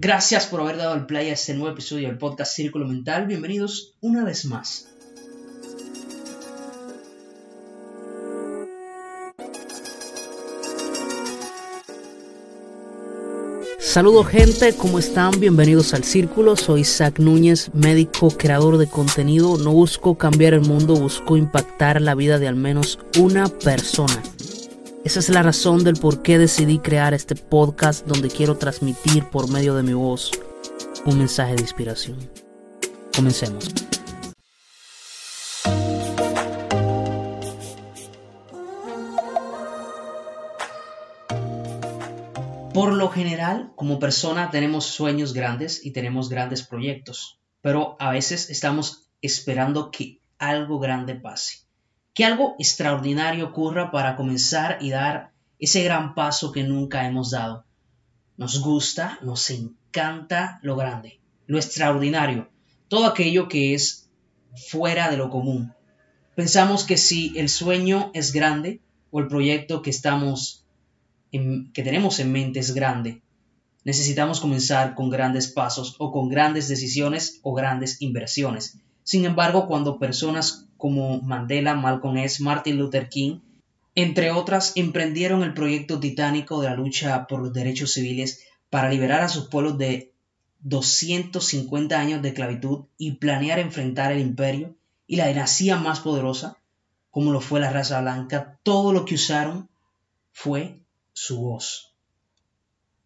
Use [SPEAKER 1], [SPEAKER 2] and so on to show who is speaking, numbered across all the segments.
[SPEAKER 1] Gracias por haber dado el play a este nuevo episodio del podcast Círculo Mental. Bienvenidos una vez más. Saludos gente, ¿cómo están? Bienvenidos al Círculo. Soy Zach Núñez, médico, creador de contenido. No busco cambiar el mundo, busco impactar la vida de al menos una persona. Esa es la razón del por qué decidí crear este podcast donde quiero transmitir por medio de mi voz un mensaje de inspiración. Comencemos. Por lo general, como persona tenemos sueños grandes y tenemos grandes proyectos, pero a veces estamos esperando que algo grande pase que algo extraordinario ocurra para comenzar y dar ese gran paso que nunca hemos dado. Nos gusta, nos encanta lo grande, lo extraordinario, todo aquello que es fuera de lo común. Pensamos que si el sueño es grande o el proyecto que que tenemos en mente es grande, necesitamos comenzar con grandes pasos o con grandes decisiones o grandes inversiones. Sin embargo, cuando personas como Mandela, Malcolm X, Martin Luther King, entre otras, emprendieron el proyecto titánico de la lucha por los derechos civiles para liberar a sus pueblos de 250 años de esclavitud y planear enfrentar el imperio y la dinastía más poderosa, como lo fue la raza blanca, todo lo que usaron fue su voz.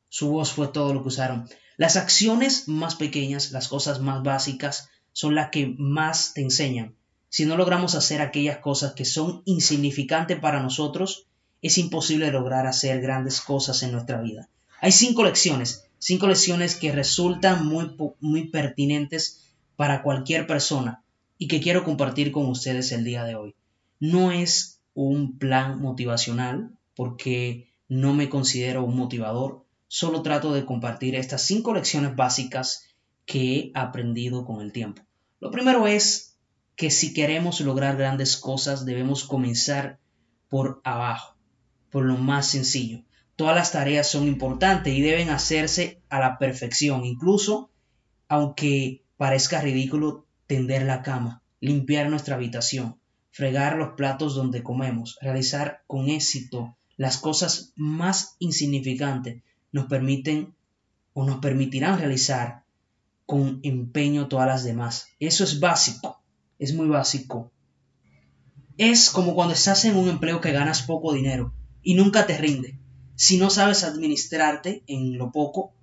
[SPEAKER 1] Su voz fue todo lo que usaron. Las acciones más pequeñas, las cosas más básicas, son las que más te enseñan si no logramos hacer aquellas cosas que son insignificantes para nosotros, es imposible lograr hacer grandes cosas en nuestra vida. Hay cinco lecciones, cinco lecciones que resultan muy, muy pertinentes para cualquier persona y que quiero compartir con ustedes el día de hoy. No es un plan motivacional porque no me considero un motivador, solo trato de compartir estas cinco lecciones básicas que he aprendido con el tiempo. Lo primero es que si queremos lograr grandes cosas debemos comenzar por abajo, por lo más sencillo. Todas las tareas son importantes y deben hacerse a la perfección, incluso aunque parezca ridículo tender la cama, limpiar nuestra habitación, fregar los platos donde comemos, realizar con éxito las cosas más insignificantes nos permiten o nos permitirán realizar con empeño todas las demás. Eso es básico es muy básico. Es como cuando estás en un empleo que ganas poco dinero y nunca te rinde. Si no sabes administrarte en lo poco,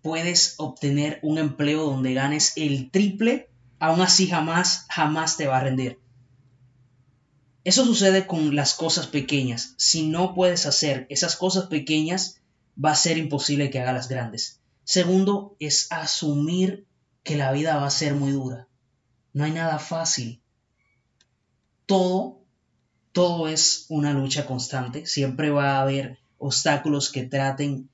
[SPEAKER 1] puedes obtener un empleo donde ganes el triple, aún así jamás, jamás te va a rendir. Eso sucede con las cosas pequeñas. Si no puedes hacer esas cosas pequeñas, va a ser imposible que hagas las grandes. Segundo, es asumir que la vida va a ser muy dura. No hay nada fácil. Todo, todo es una lucha constante. Siempre va a haber obstáculos que traten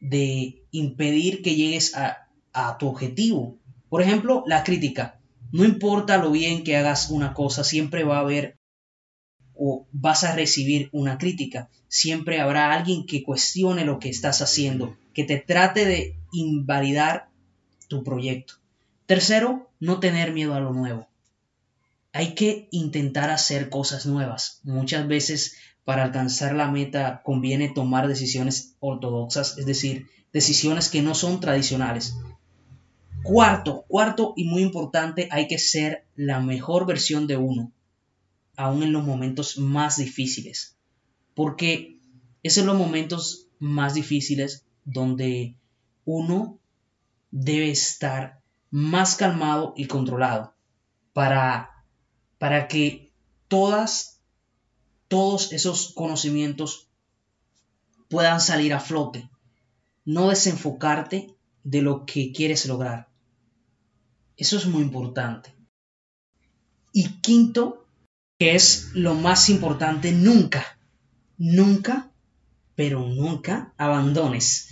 [SPEAKER 1] de impedir que llegues a, a tu objetivo. Por ejemplo, la crítica. No importa lo bien que hagas una cosa, siempre va a haber o vas a recibir una crítica. Siempre habrá alguien que cuestione lo que estás haciendo, que te trate de invalidar tu proyecto. Tercero, no tener miedo a lo nuevo. Hay que intentar hacer cosas nuevas. Muchas veces para alcanzar la meta conviene tomar decisiones ortodoxas, es decir, decisiones que no son tradicionales. Cuarto, cuarto y muy importante, hay que ser la mejor versión de uno, aún en los momentos más difíciles. Porque es en los momentos más difíciles donde uno debe estar más calmado y controlado para, para que todas, todos esos conocimientos puedan salir a flote. No desenfocarte de lo que quieres lograr. Eso es muy importante. Y quinto, que es lo más importante, nunca, nunca, pero nunca abandones.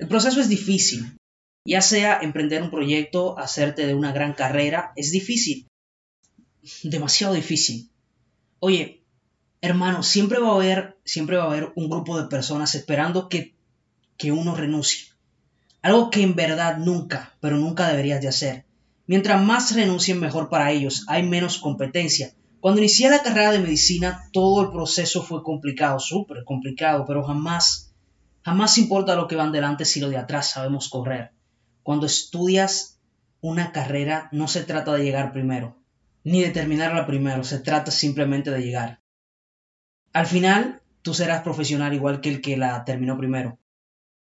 [SPEAKER 1] El proceso es difícil, ya sea emprender un proyecto, hacerte de una gran carrera, es difícil. Demasiado difícil. Oye, hermano, siempre va a haber, siempre va a haber un grupo de personas esperando que, que uno renuncie. Algo que en verdad nunca, pero nunca deberías de hacer. Mientras más renuncien mejor para ellos, hay menos competencia. Cuando inicié la carrera de medicina, todo el proceso fue complicado, súper complicado, pero jamás, jamás importa lo que van delante si lo de atrás sabemos correr. Cuando estudias una carrera, no se trata de llegar primero, ni de terminarla primero, se trata simplemente de llegar. Al final, tú serás profesional igual que el que la terminó primero.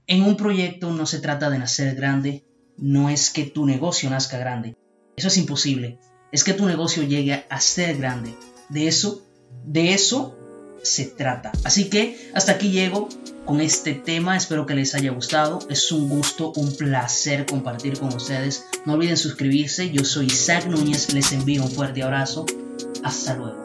[SPEAKER 1] En un proyecto no se trata de nacer grande, no es que tu negocio nazca grande. Eso es imposible. Es que tu negocio llegue a ser grande. De eso, de eso se trata. Así que hasta aquí llego con este tema. Espero que les haya gustado. Es un gusto, un placer compartir con ustedes. No olviden suscribirse. Yo soy Isaac Núñez. Les envío un fuerte abrazo. Hasta luego.